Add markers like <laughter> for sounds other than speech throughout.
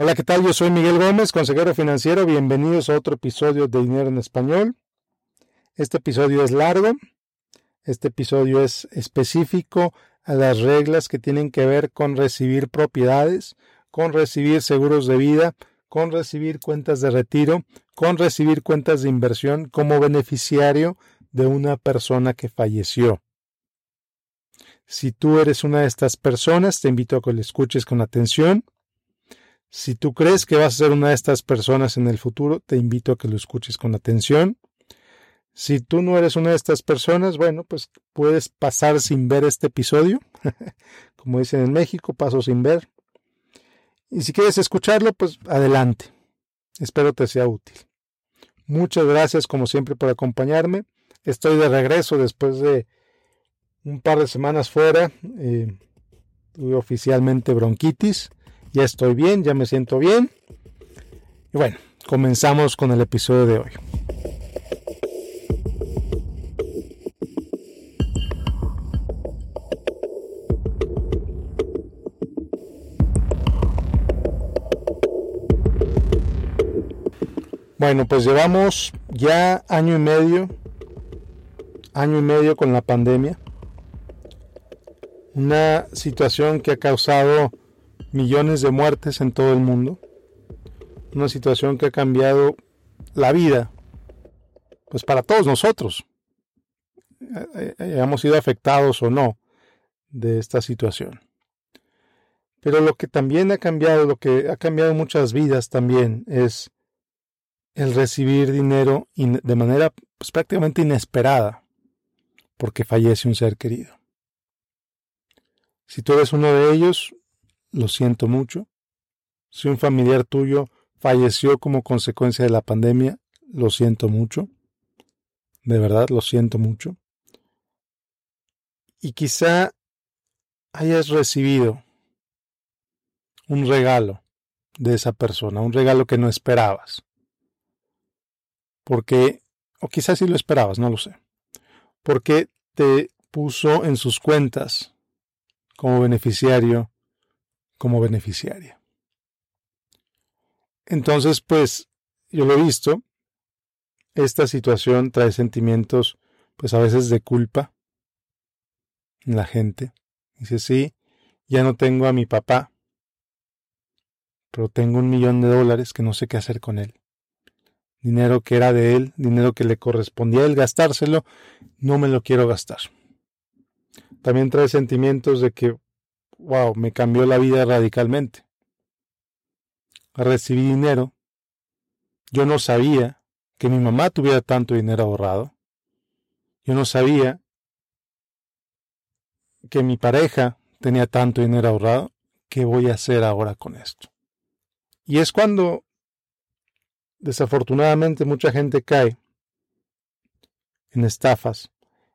Hola, ¿qué tal? Yo soy Miguel Gómez, consejero financiero. Bienvenidos a otro episodio de Dinero en Español. Este episodio es largo. Este episodio es específico a las reglas que tienen que ver con recibir propiedades, con recibir seguros de vida, con recibir cuentas de retiro, con recibir cuentas de inversión como beneficiario de una persona que falleció. Si tú eres una de estas personas, te invito a que lo escuches con atención si tú crees que vas a ser una de estas personas en el futuro, te invito a que lo escuches con atención. Si tú no eres una de estas personas, bueno, pues puedes pasar sin ver este episodio. <laughs> Como dicen en México, paso sin ver. Y si quieres escucharlo, pues adelante. Espero te sea útil. Muchas gracias como siempre por acompañarme. Estoy de regreso después de un par de semanas fuera. Eh, tuve oficialmente bronquitis ya estoy bien, ya me siento bien. Y bueno, comenzamos con el episodio de hoy. Bueno, pues llevamos ya año y medio, año y medio con la pandemia. Una situación que ha causado millones de muertes en todo el mundo. Una situación que ha cambiado la vida, pues para todos nosotros, eh, eh, hayamos sido afectados o no de esta situación. Pero lo que también ha cambiado, lo que ha cambiado muchas vidas también es el recibir dinero de manera pues, prácticamente inesperada porque fallece un ser querido. Si tú eres uno de ellos, lo siento mucho. Si un familiar tuyo falleció como consecuencia de la pandemia, lo siento mucho. De verdad, lo siento mucho. Y quizá hayas recibido un regalo de esa persona, un regalo que no esperabas. Porque, o quizás sí lo esperabas, no lo sé. Porque te puso en sus cuentas como beneficiario como beneficiaria. Entonces, pues, yo lo he visto, esta situación trae sentimientos, pues a veces de culpa en la gente. Dice, sí, ya no tengo a mi papá, pero tengo un millón de dólares que no sé qué hacer con él. Dinero que era de él, dinero que le correspondía a él gastárselo, no me lo quiero gastar. También trae sentimientos de que wow, me cambió la vida radicalmente. Recibí dinero. Yo no sabía que mi mamá tuviera tanto dinero ahorrado. Yo no sabía que mi pareja tenía tanto dinero ahorrado. ¿Qué voy a hacer ahora con esto? Y es cuando, desafortunadamente, mucha gente cae en estafas,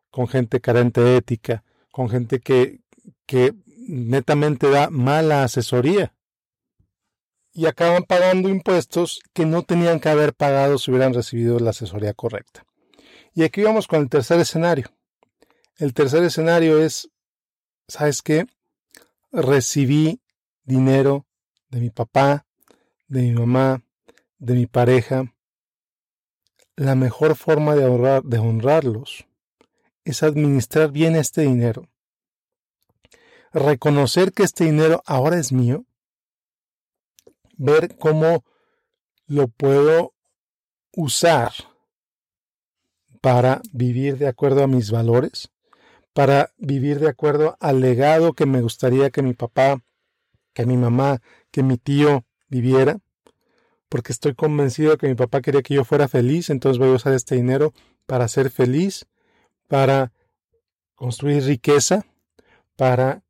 con gente carente de ética, con gente que, que netamente da mala asesoría y acaban pagando impuestos que no tenían que haber pagado si hubieran recibido la asesoría correcta. Y aquí vamos con el tercer escenario. El tercer escenario es, ¿sabes qué? Recibí dinero de mi papá, de mi mamá, de mi pareja. La mejor forma de, ahorrar, de honrarlos es administrar bien este dinero reconocer que este dinero ahora es mío, ver cómo lo puedo usar para vivir de acuerdo a mis valores, para vivir de acuerdo al legado que me gustaría que mi papá, que mi mamá, que mi tío viviera, porque estoy convencido que mi papá quería que yo fuera feliz, entonces voy a usar este dinero para ser feliz, para construir riqueza, para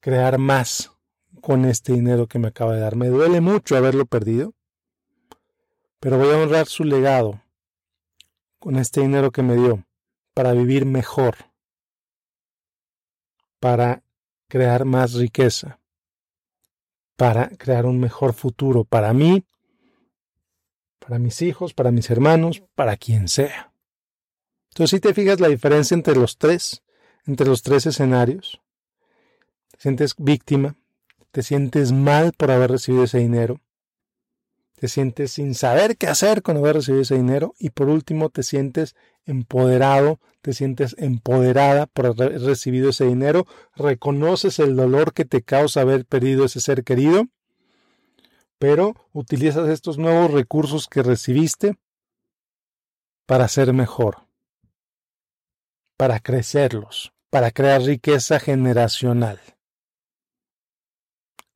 crear más con este dinero que me acaba de dar. Me duele mucho haberlo perdido, pero voy a honrar su legado con este dinero que me dio para vivir mejor, para crear más riqueza, para crear un mejor futuro para mí, para mis hijos, para mis hermanos, para quien sea. Entonces, si te fijas la diferencia entre los tres, entre los tres escenarios, sientes víctima, te sientes mal por haber recibido ese dinero, te sientes sin saber qué hacer cuando haber recibido ese dinero y por último te sientes empoderado, te sientes empoderada por haber recibido ese dinero, reconoces el dolor que te causa haber perdido ese ser querido, pero utilizas estos nuevos recursos que recibiste para ser mejor, para crecerlos, para crear riqueza generacional.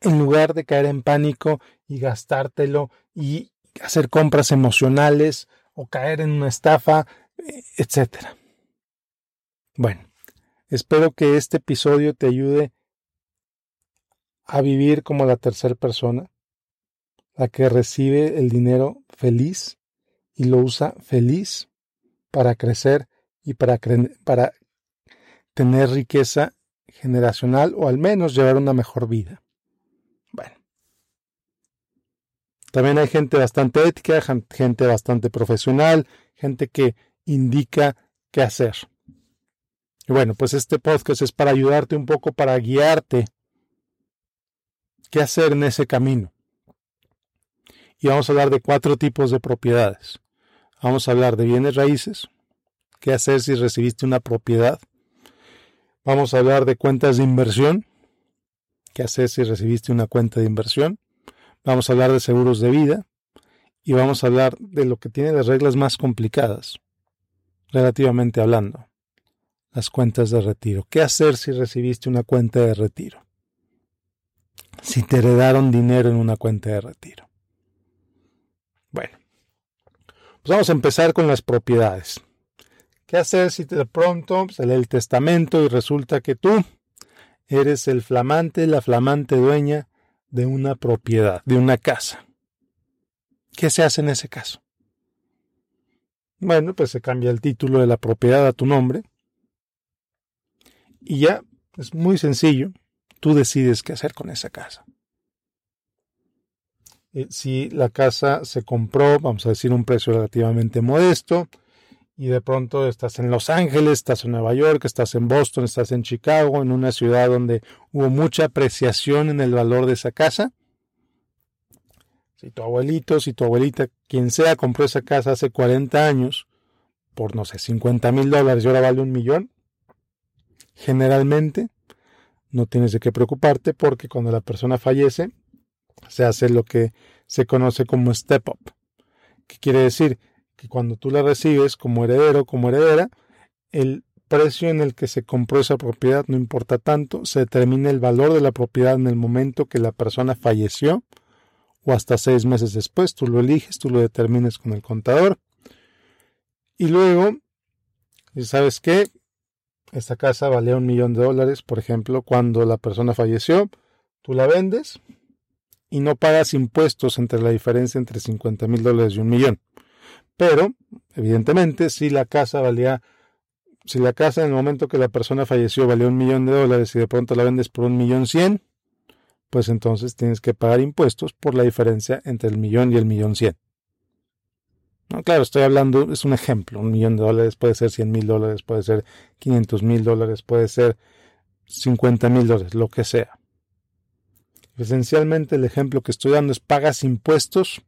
En lugar de caer en pánico y gastártelo y hacer compras emocionales o caer en una estafa, etc. Bueno, espero que este episodio te ayude a vivir como la tercera persona, la que recibe el dinero feliz y lo usa feliz para crecer y para, para tener riqueza generacional o al menos llevar una mejor vida. También hay gente bastante ética, gente bastante profesional, gente que indica qué hacer. Y bueno, pues este podcast es para ayudarte un poco, para guiarte qué hacer en ese camino. Y vamos a hablar de cuatro tipos de propiedades. Vamos a hablar de bienes raíces, qué hacer si recibiste una propiedad. Vamos a hablar de cuentas de inversión, qué hacer si recibiste una cuenta de inversión. Vamos a hablar de seguros de vida y vamos a hablar de lo que tiene las reglas más complicadas, relativamente hablando, las cuentas de retiro. ¿Qué hacer si recibiste una cuenta de retiro? Si te heredaron dinero en una cuenta de retiro. Bueno, pues vamos a empezar con las propiedades. ¿Qué hacer si de pronto se lee el testamento y resulta que tú eres el flamante, la flamante dueña de una propiedad, de una casa. ¿Qué se hace en ese caso? Bueno, pues se cambia el título de la propiedad a tu nombre y ya es muy sencillo. Tú decides qué hacer con esa casa. Eh, si la casa se compró, vamos a decir, un precio relativamente modesto, y de pronto estás en Los Ángeles, estás en Nueva York, estás en Boston, estás en Chicago, en una ciudad donde hubo mucha apreciación en el valor de esa casa. Si tu abuelito, si tu abuelita, quien sea, compró esa casa hace 40 años por, no sé, 50 mil dólares y ahora vale un millón, generalmente no tienes de qué preocuparte porque cuando la persona fallece se hace lo que se conoce como step up. ¿Qué quiere decir? Que cuando tú la recibes como heredero, como heredera, el precio en el que se compró esa propiedad no importa tanto, se determina el valor de la propiedad en el momento que la persona falleció o hasta seis meses después, tú lo eliges, tú lo determines con el contador. Y luego, ¿sabes qué? Esta casa valía un millón de dólares, por ejemplo, cuando la persona falleció, tú la vendes y no pagas impuestos entre la diferencia entre 50 mil dólares y un millón. Pero, evidentemente, si la casa valía, si la casa en el momento que la persona falleció valía un millón de dólares y de pronto la vendes por un millón cien, pues entonces tienes que pagar impuestos por la diferencia entre el millón y el millón cien. No, claro, estoy hablando, es un ejemplo, un millón de dólares puede ser cien mil dólares, puede ser quinientos mil dólares, puede ser cincuenta mil dólares, lo que sea. Esencialmente el ejemplo que estoy dando es pagas impuestos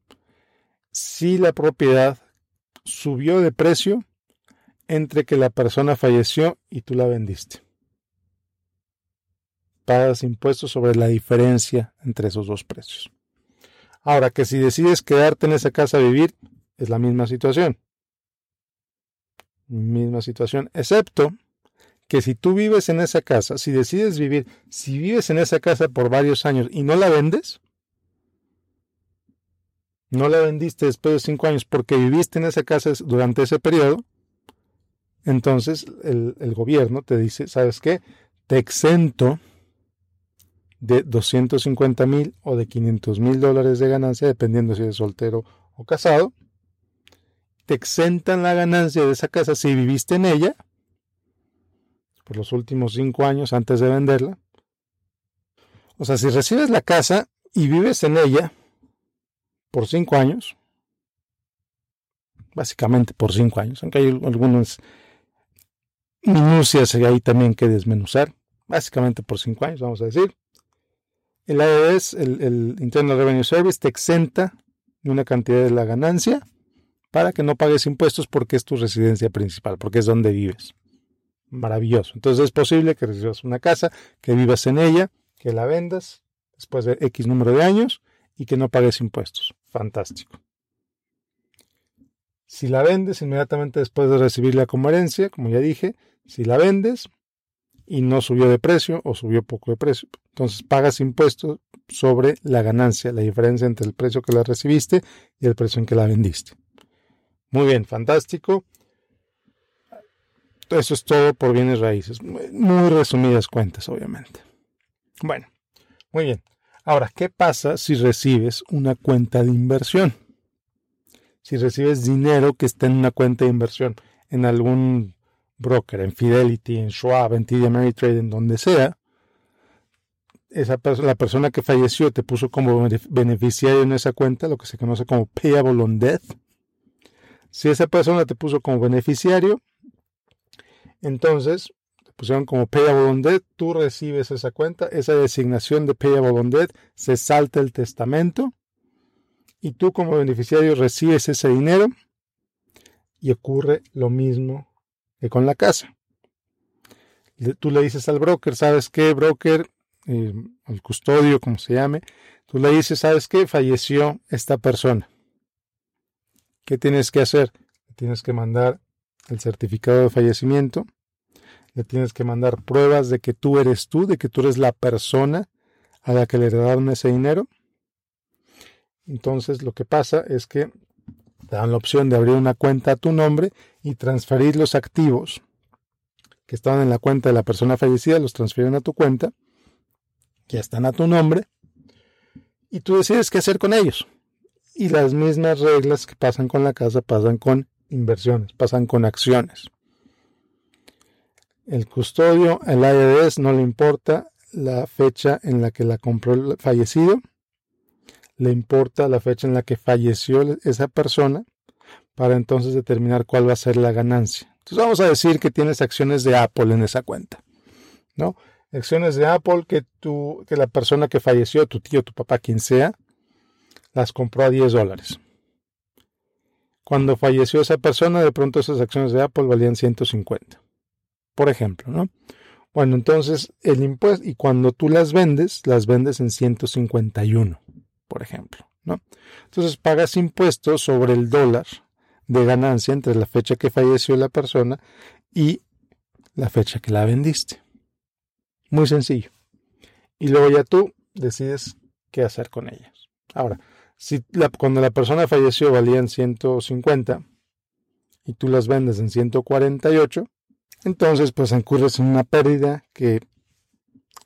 si la propiedad subió de precio entre que la persona falleció y tú la vendiste. Pagas impuestos sobre la diferencia entre esos dos precios. Ahora que si decides quedarte en esa casa a vivir, es la misma situación. Misma situación, excepto que si tú vives en esa casa, si decides vivir, si vives en esa casa por varios años y no la vendes, no la vendiste después de cinco años porque viviste en esa casa durante ese periodo, entonces el, el gobierno te dice, ¿sabes qué? Te exento de 250 mil o de 500 mil dólares de ganancia, dependiendo si eres soltero o casado. Te exentan la ganancia de esa casa si viviste en ella por los últimos cinco años antes de venderla. O sea, si recibes la casa y vives en ella por cinco años, básicamente por cinco años, aunque hay algunas minucias ahí también que desmenuzar, básicamente por cinco años, vamos a decir. El IRS, el, el Internal Revenue Service, te exenta de una cantidad de la ganancia para que no pagues impuestos porque es tu residencia principal, porque es donde vives. Maravilloso. Entonces es posible que recibas una casa, que vivas en ella, que la vendas después de X número de años y que no pagues impuestos. Fantástico. Si la vendes inmediatamente después de recibirla como herencia, como ya dije, si la vendes y no subió de precio o subió poco de precio, entonces pagas impuestos sobre la ganancia, la diferencia entre el precio que la recibiste y el precio en que la vendiste. Muy bien, fantástico. Eso es todo por bienes raíces. Muy resumidas cuentas, obviamente. Bueno, muy bien. Ahora, ¿qué pasa si recibes una cuenta de inversión? Si recibes dinero que está en una cuenta de inversión, en algún broker, en Fidelity, en Schwab, en TD Ameritrade, en donde sea, esa la persona que falleció te puso como beneficiario en esa cuenta, lo que se conoce como payable on death. Si esa persona te puso como beneficiario, entonces pusieron como payable on tú recibes esa cuenta, esa designación de payable on se salta el testamento y tú como beneficiario recibes ese dinero y ocurre lo mismo que con la casa. Tú le dices al broker, ¿sabes qué, broker? el eh, custodio, como se llame, tú le dices, ¿sabes qué? Falleció esta persona. ¿Qué tienes que hacer? tienes que mandar el certificado de fallecimiento, le tienes que mandar pruebas de que tú eres tú, de que tú eres la persona a la que le heredaron ese dinero. Entonces lo que pasa es que te dan la opción de abrir una cuenta a tu nombre y transferir los activos que estaban en la cuenta de la persona fallecida, los transfieren a tu cuenta ya están a tu nombre y tú decides qué hacer con ellos. Y las mismas reglas que pasan con la casa pasan con inversiones, pasan con acciones. El custodio, el IRS, no le importa la fecha en la que la compró el fallecido, le importa la fecha en la que falleció esa persona para entonces determinar cuál va a ser la ganancia. Entonces vamos a decir que tienes acciones de Apple en esa cuenta, ¿no? acciones de Apple que, tú, que la persona que falleció, tu tío, tu papá, quien sea, las compró a 10 dólares. Cuando falleció esa persona, de pronto esas acciones de Apple valían 150. Por ejemplo, ¿no? Bueno, entonces el impuesto, y cuando tú las vendes, las vendes en 151, por ejemplo, ¿no? Entonces pagas impuestos sobre el dólar de ganancia entre la fecha que falleció la persona y la fecha que la vendiste. Muy sencillo. Y luego ya tú decides qué hacer con ellas. Ahora, si cuando la persona falleció valían 150 y tú las vendes en 148, entonces pues incurres en una pérdida que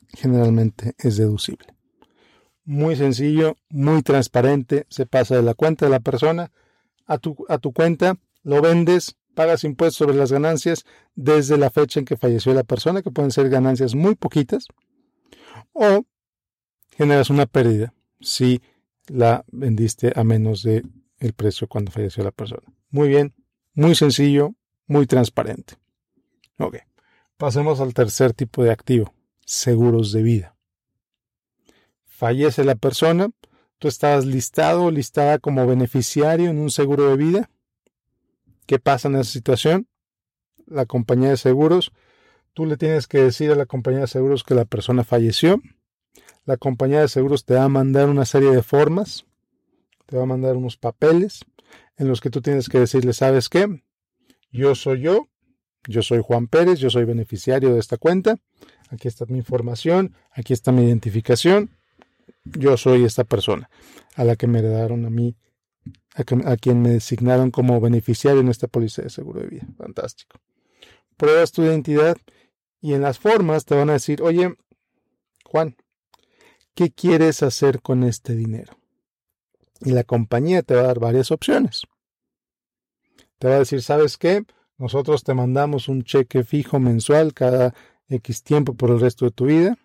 generalmente es deducible. Muy sencillo, muy transparente, se pasa de la cuenta de la persona a tu, a tu cuenta, lo vendes, pagas impuestos sobre las ganancias desde la fecha en que falleció la persona, que pueden ser ganancias muy poquitas, o generas una pérdida si la vendiste a menos de el precio cuando falleció la persona. Muy bien, muy sencillo, muy transparente. Ok, pasemos al tercer tipo de activo, seguros de vida. Fallece la persona, tú estás listado o listada como beneficiario en un seguro de vida ¿Qué pasa en esa situación? La compañía de seguros, tú le tienes que decir a la compañía de seguros que la persona falleció. La compañía de seguros te va a mandar una serie de formas, te va a mandar unos papeles en los que tú tienes que decirle, ¿sabes qué? Yo soy yo, yo soy Juan Pérez, yo soy beneficiario de esta cuenta, aquí está mi información, aquí está mi identificación, yo soy esta persona a la que me heredaron a mí a, quien me designaron como beneficiario en esta póliza de seguro de vida. Fantástico. Pruebas tu identidad y en las formas te van a decir, oye, Juan, ¿qué quieres hacer con este dinero? Y la compañía te va a dar varias opciones. Te va a decir, ¿sabes qué? Nosotros te mandamos un cheque fijo mensual cada X tiempo por el resto de tu vida.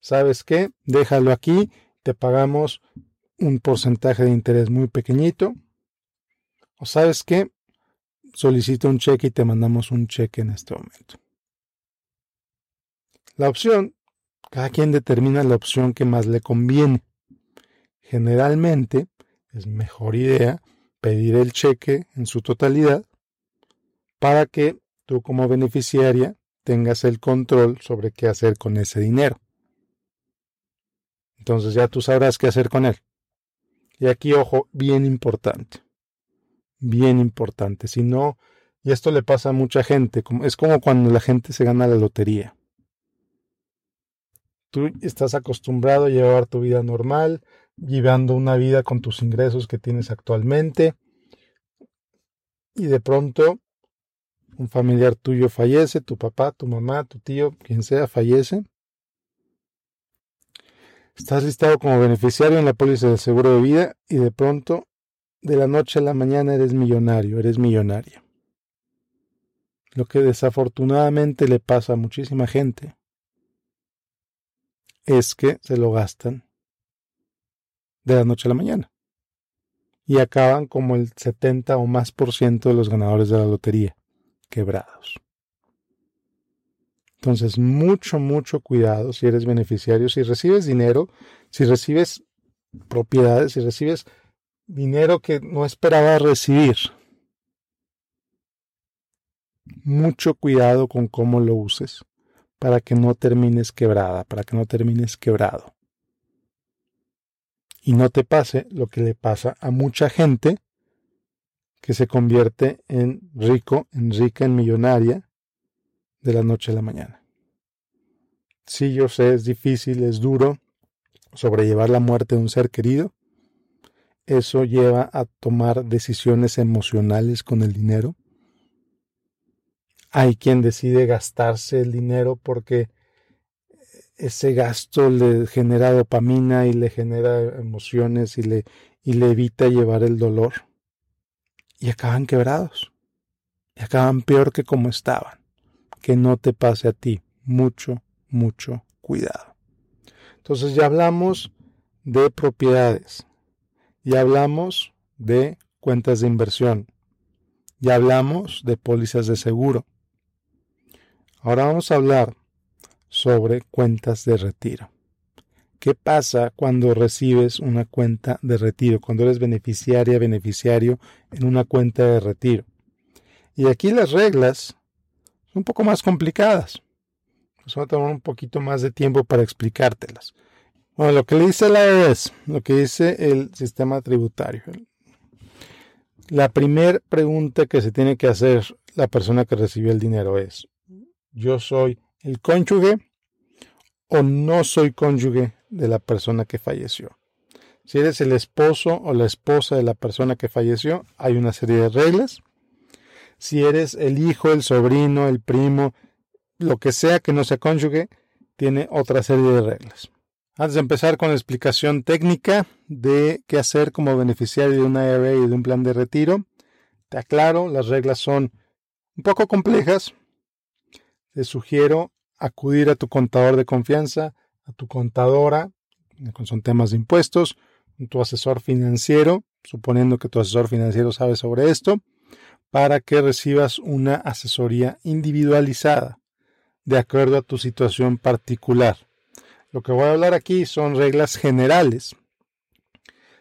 ¿Sabes qué? Déjalo aquí, te pagamos un porcentaje de interés muy pequeñito. O sabes qué, solicita un cheque y te mandamos un cheque en este momento. La opción, cada quien determina la opción que más le conviene. Generalmente, es mejor idea pedir el cheque en su totalidad para que tú como beneficiaria tengas el control sobre qué hacer con ese dinero. Entonces ya tú sabrás qué hacer con él. Y aquí, ojo, bien importante. Bien importante. Si no, y esto le pasa a mucha gente, es como cuando la gente se gana la lotería. Tú estás acostumbrado a llevar tu vida normal, llevando una vida con tus ingresos que tienes actualmente, y de pronto un familiar tuyo fallece, tu papá, tu mamá, tu tío, quien sea, fallece. Estás listado como beneficiario en la póliza del seguro de vida y de pronto, de la noche a la mañana, eres millonario, eres millonaria. Lo que desafortunadamente le pasa a muchísima gente es que se lo gastan de la noche a la mañana y acaban como el 70 o más por ciento de los ganadores de la lotería, quebrados. Entonces, mucho, mucho cuidado si eres beneficiario, si recibes dinero, si recibes propiedades, si recibes dinero que no esperaba recibir. Mucho cuidado con cómo lo uses para que no termines quebrada, para que no termines quebrado. Y no te pase lo que le pasa a mucha gente que se convierte en rico, en rica, en millonaria, de la noche a la mañana. Sí, yo sé, es difícil, es duro sobrellevar la muerte de un ser querido. Eso lleva a tomar decisiones emocionales con el dinero. Hay quien decide gastarse el dinero porque ese gasto le genera dopamina y le genera emociones y le, y le evita llevar el dolor. Y acaban quebrados. Y acaban peor que como estaban que no te pase a ti. Mucho, mucho cuidado. Entonces ya hablamos de propiedades, ya hablamos de cuentas de inversión, ya hablamos de pólizas de seguro. Ahora vamos a hablar sobre cuentas de retiro. ¿Qué pasa cuando recibes una cuenta de retiro? Cuando eres beneficiaria, beneficiario en una cuenta de retiro. Y aquí las reglas un poco más complicadas. Nos va a tomar un poquito más de tiempo para explicártelas. Bueno, lo que le dice la ES, lo que dice el sistema tributario. La primera pregunta que se tiene que hacer la persona que recibió el dinero es, ¿yo soy el cónyuge o no soy cónyuge de la persona que falleció? Si eres el esposo o la esposa de la persona que falleció, hay una serie de reglas si eres el hijo, el sobrino, el primo, lo que sea que no sea cónyuge, tiene otra serie de reglas. Antes de empezar con la explicación técnica de qué hacer como beneficiario de una IRA y de un plan de retiro, te aclaro, las reglas son un poco complejas. Te sugiero acudir a tu contador de confianza, a tu contadora, son temas de impuestos, tu asesor financiero, suponiendo que tu asesor financiero sabe sobre esto, para que recibas una asesoría individualizada de acuerdo a tu situación particular. Lo que voy a hablar aquí son reglas generales.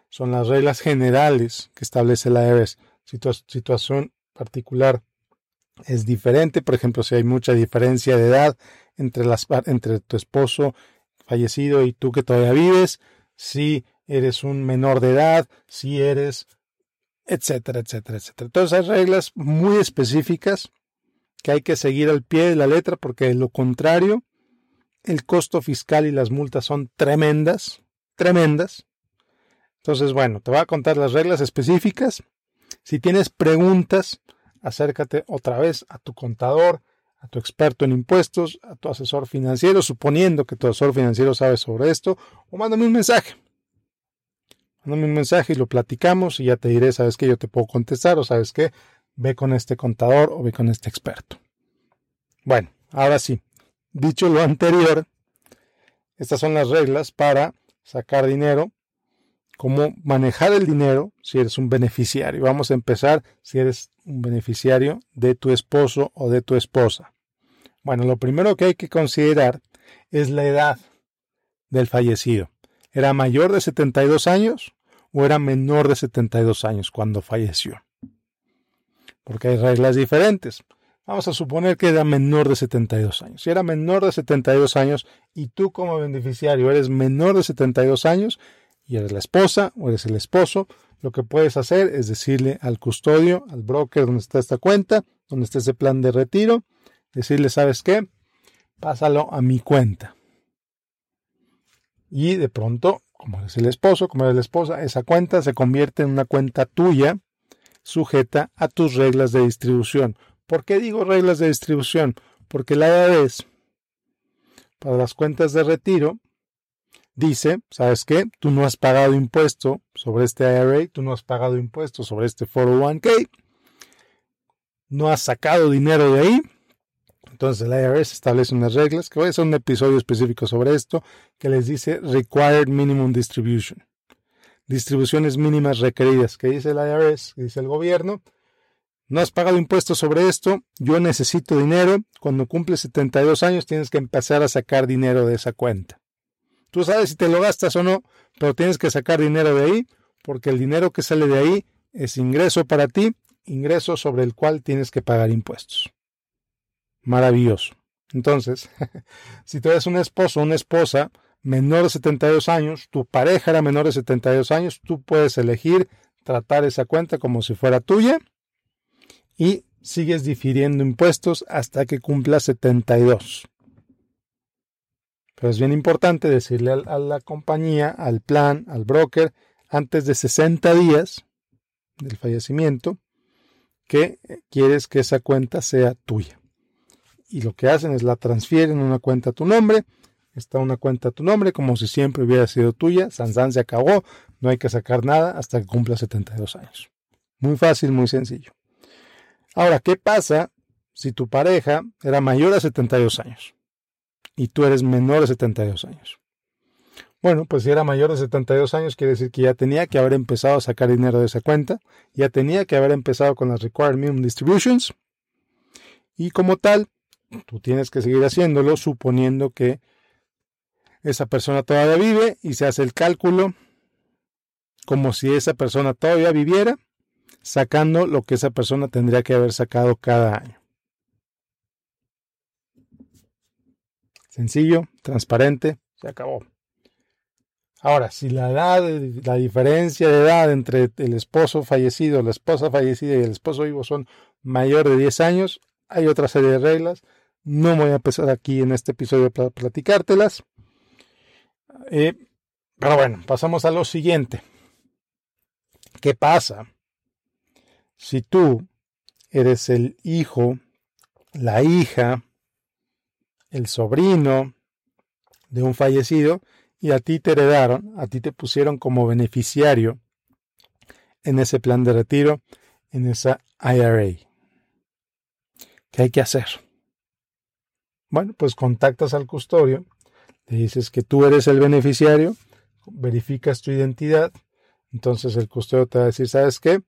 Son las reglas generales que establece la IRS. Si tu situación particular es diferente, por ejemplo, si hay mucha diferencia de edad entre, las, entre tu esposo fallecido y tú que todavía vives, si eres un menor de edad, si eres etcétera, etcétera, etcétera. Entonces hay reglas muy específicas que hay que seguir al pie de la letra porque de lo contrario el costo fiscal y las multas son tremendas, tremendas. Entonces, bueno, te voy a contar las reglas específicas. Si tienes preguntas, acércate otra vez a tu contador, a tu experto en impuestos, a tu asesor financiero, suponiendo que tu asesor financiero sabe sobre esto, o mándame un mensaje. Mándame un mensaje y lo platicamos y ya te diré, sabes que yo te puedo contestar o sabes que ve con este contador o ve con este experto. Bueno, ahora sí, dicho lo anterior, estas son las reglas para sacar dinero, cómo manejar el dinero si eres un beneficiario. Vamos a empezar si eres un beneficiario de tu esposo o de tu esposa. Bueno, lo primero que hay que considerar es la edad del fallecido. ¿Era mayor de 72 años o era menor de 72 años cuando falleció. Porque hay reglas diferentes. Vamos a suponer que era menor de 72 años. Si era menor de 72 años y tú como beneficiario eres menor de 72 años y eres la esposa o eres el esposo, lo que puedes hacer es decirle al custodio, al broker donde está esta cuenta, donde está ese plan de retiro, decirle, ¿sabes qué? Pásalo a mi cuenta. Y de pronto, como eres el esposo, como eres la esposa, esa cuenta se convierte en una cuenta tuya sujeta a tus reglas de distribución. ¿Por qué digo reglas de distribución? Porque la IRS, para las cuentas de retiro, dice, ¿sabes qué? Tú no has pagado impuesto sobre este IRA, tú no has pagado impuesto sobre este 401k, no has sacado dinero de ahí, entonces el IRS establece unas reglas, que voy a hacer un episodio específico sobre esto, que les dice Required Minimum Distribution. Distribuciones mínimas requeridas, que dice el IRS, que dice el gobierno. No has pagado impuestos sobre esto, yo necesito dinero. Cuando cumples 72 años tienes que empezar a sacar dinero de esa cuenta. Tú sabes si te lo gastas o no, pero tienes que sacar dinero de ahí, porque el dinero que sale de ahí es ingreso para ti, ingreso sobre el cual tienes que pagar impuestos maravilloso. Entonces, <laughs> si tú eres un esposo o una esposa menor de 72 años, tu pareja era menor de 72 años, tú puedes elegir tratar esa cuenta como si fuera tuya y sigues difiriendo impuestos hasta que cumpla 72. Pero es bien importante decirle a la compañía, al plan, al broker, antes de 60 días del fallecimiento, que quieres que esa cuenta sea tuya y lo que hacen es la transfieren una cuenta a tu nombre. Está una cuenta a tu nombre como si siempre hubiera sido tuya. Sansan se acabó, no hay que sacar nada hasta que cumpla 72 años. Muy fácil, muy sencillo. Ahora, ¿qué pasa si tu pareja era mayor a 72 años y tú eres menor de 72 años? Bueno, pues si era mayor de 72 años, quiere decir que ya tenía que haber empezado a sacar dinero de esa cuenta, ya tenía que haber empezado con las Required Minimum Distributions, y como tal, Tú tienes que seguir haciéndolo suponiendo que esa persona todavía vive y se hace el cálculo como si esa persona todavía viviera, sacando lo que esa persona tendría que haber sacado cada año. Sencillo, transparente, se acabó. Ahora, si la edad, la diferencia de edad entre el esposo fallecido, la esposa fallecida y el esposo vivo son mayor de 10 años, hay otra serie de reglas no voy a empezar aquí en este episodio para platicártelas. Eh, pero bueno, pasamos a lo siguiente. ¿Qué pasa si tú eres el hijo, la hija, el sobrino de un fallecido y a ti te heredaron, a ti te pusieron como beneficiario en ese plan de retiro, en esa IRA? ¿Qué hay que hacer? Bueno, pues contactas al custodio, le dices que tú eres el beneficiario, verificas tu identidad, entonces el custodio te va a decir, ¿sabes qué?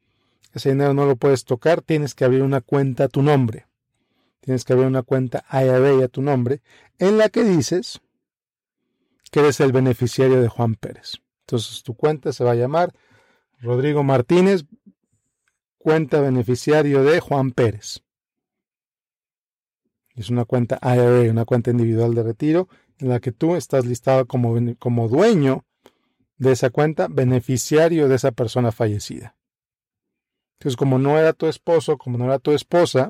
Ese dinero no lo puedes tocar, tienes que abrir una cuenta a tu nombre. Tienes que abrir una cuenta IRA a tu nombre, en la que dices que eres el beneficiario de Juan Pérez. Entonces tu cuenta se va a llamar Rodrigo Martínez, cuenta beneficiario de Juan Pérez. Es una cuenta IRA, una cuenta individual de retiro, en la que tú estás listado como, como dueño de esa cuenta, beneficiario de esa persona fallecida. Entonces, como no era tu esposo, como no era tu esposa,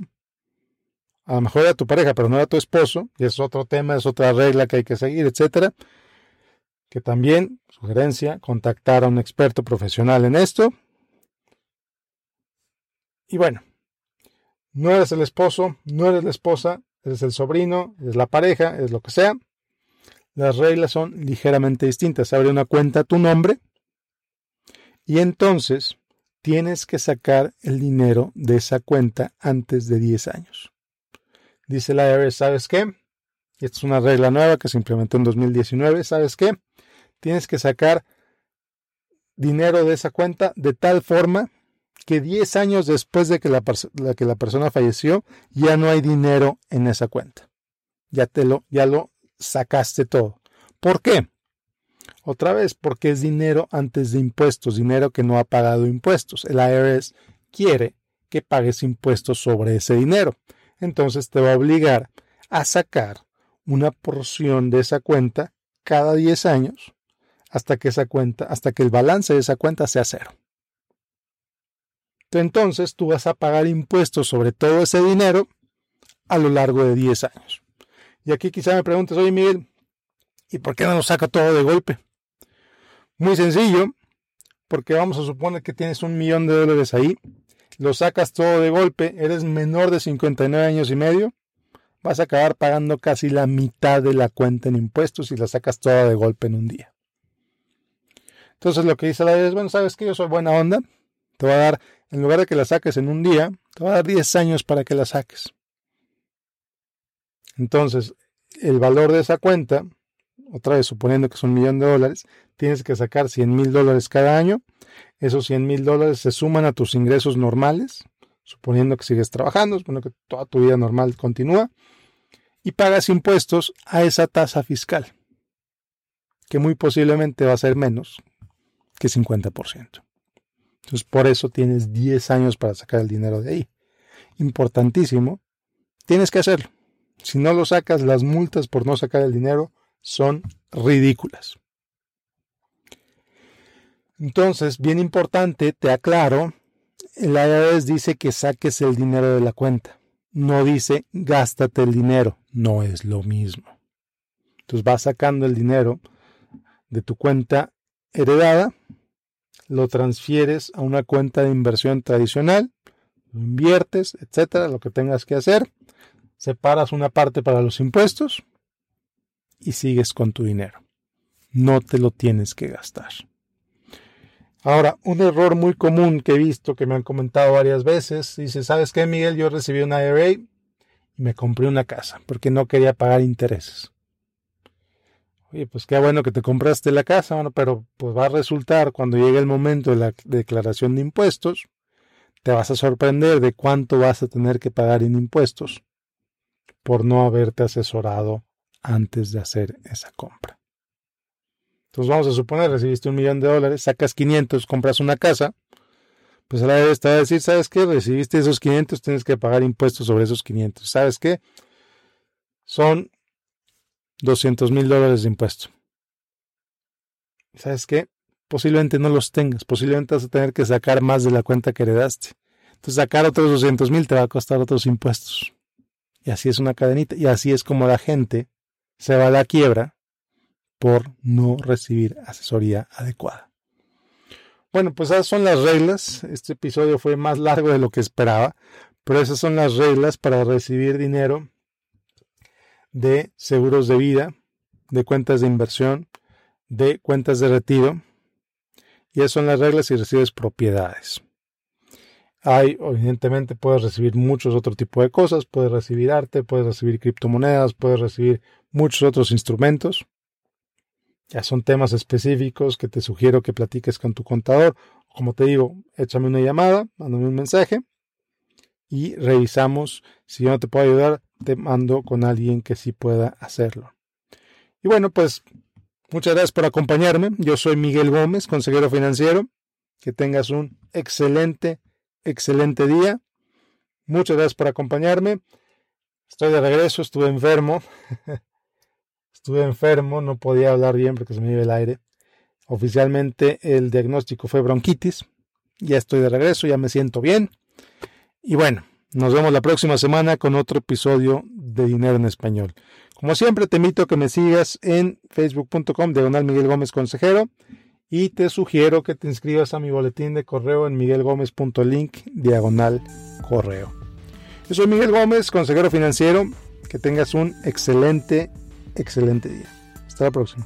a lo mejor era tu pareja, pero no era tu esposo, y es otro tema, es otra regla que hay que seguir, etcétera. Que también, sugerencia, contactar a un experto profesional en esto. Y bueno, no eres el esposo, no eres la esposa, es el sobrino, es la pareja, es lo que sea. Las reglas son ligeramente distintas. Abre una cuenta a tu nombre y entonces tienes que sacar el dinero de esa cuenta antes de 10 años. Dice la IRS, ¿sabes qué? Esta es una regla nueva que se implementó en 2019. ¿Sabes qué? Tienes que sacar dinero de esa cuenta de tal forma que 10 años después de que la, que la persona falleció, ya no hay dinero en esa cuenta. Ya, te lo, ya lo sacaste todo. ¿Por qué? Otra vez, porque es dinero antes de impuestos, dinero que no ha pagado impuestos. El IRS quiere que pagues impuestos sobre ese dinero. Entonces te va a obligar a sacar una porción de esa cuenta cada 10 años hasta que esa cuenta, hasta que el balance de esa cuenta sea cero. Entonces tú vas a pagar impuestos sobre todo ese dinero a lo largo de 10 años. Y aquí quizá me preguntes, oye Miguel, ¿y por qué no lo saca todo de golpe? Muy sencillo, porque vamos a suponer que tienes un millón de dólares ahí, lo sacas todo de golpe, eres menor de 59 años y medio, vas a acabar pagando casi la mitad de la cuenta en impuestos y la sacas toda de golpe en un día. Entonces lo que dice la ley es, bueno, sabes que yo soy buena onda, te va a dar, en lugar de que la saques en un día, te va a dar 10 años para que la saques. Entonces, el valor de esa cuenta, otra vez suponiendo que es un millón de dólares, tienes que sacar 100 mil dólares cada año. Esos 100 mil dólares se suman a tus ingresos normales, suponiendo que sigues trabajando, suponiendo que toda tu vida normal continúa, y pagas impuestos a esa tasa fiscal, que muy posiblemente va a ser menos que 50%. Entonces, por eso tienes 10 años para sacar el dinero de ahí. Importantísimo, tienes que hacerlo. Si no lo sacas, las multas por no sacar el dinero son ridículas. Entonces, bien importante, te aclaro, el IRS dice que saques el dinero de la cuenta. No dice gástate el dinero. No es lo mismo. Entonces vas sacando el dinero de tu cuenta heredada, lo transfieres a una cuenta de inversión tradicional, lo inviertes, etcétera, lo que tengas que hacer, separas una parte para los impuestos y sigues con tu dinero. No te lo tienes que gastar. Ahora, un error muy común que he visto, que me han comentado varias veces, dice, ¿sabes qué, Miguel? Yo recibí una IRA y me compré una casa porque no quería pagar intereses. Oye, pues qué bueno que te compraste la casa, bueno, pero pues va a resultar cuando llegue el momento de la declaración de impuestos, te vas a sorprender de cuánto vas a tener que pagar en impuestos por no haberte asesorado antes de hacer esa compra. Entonces vamos a suponer, recibiste un millón de dólares, sacas 500, compras una casa, pues a la vez te va a decir, ¿sabes qué? Recibiste esos 500, tienes que pagar impuestos sobre esos 500. ¿Sabes qué? Son 200 mil dólares de impuesto. ¿Sabes qué? Posiblemente no los tengas, posiblemente vas a tener que sacar más de la cuenta que heredaste. Entonces sacar otros 200 mil te va a costar otros impuestos. Y así es una cadenita. Y así es como la gente se va a la quiebra por no recibir asesoría adecuada. Bueno, pues esas son las reglas. Este episodio fue más largo de lo que esperaba, pero esas son las reglas para recibir dinero de seguros de vida, de cuentas de inversión, de cuentas de retiro. Y esas son las reglas si recibes propiedades. Hay, evidentemente, puedes recibir muchos otros tipos de cosas, puedes recibir arte, puedes recibir criptomonedas, puedes recibir muchos otros instrumentos. Ya son temas específicos que te sugiero que platiques con tu contador. Como te digo, échame una llamada, mándame un mensaje y revisamos. Si yo no te puedo ayudar, te mando con alguien que sí pueda hacerlo. Y bueno, pues muchas gracias por acompañarme. Yo soy Miguel Gómez, consejero financiero. Que tengas un excelente, excelente día. Muchas gracias por acompañarme. Estoy de regreso, estuve enfermo. <laughs> Estuve enfermo, no podía hablar bien porque se me iba el aire. Oficialmente el diagnóstico fue bronquitis. Ya estoy de regreso, ya me siento bien. Y bueno, nos vemos la próxima semana con otro episodio de Dinero en Español. Como siempre, te invito a que me sigas en facebook.com diagonal Miguel Gómez Consejero y te sugiero que te inscribas a mi boletín de correo en miguelgomez.link diagonal correo. Yo soy Miguel Gómez, consejero financiero. Que tengas un excelente excelente día. Hasta la próxima.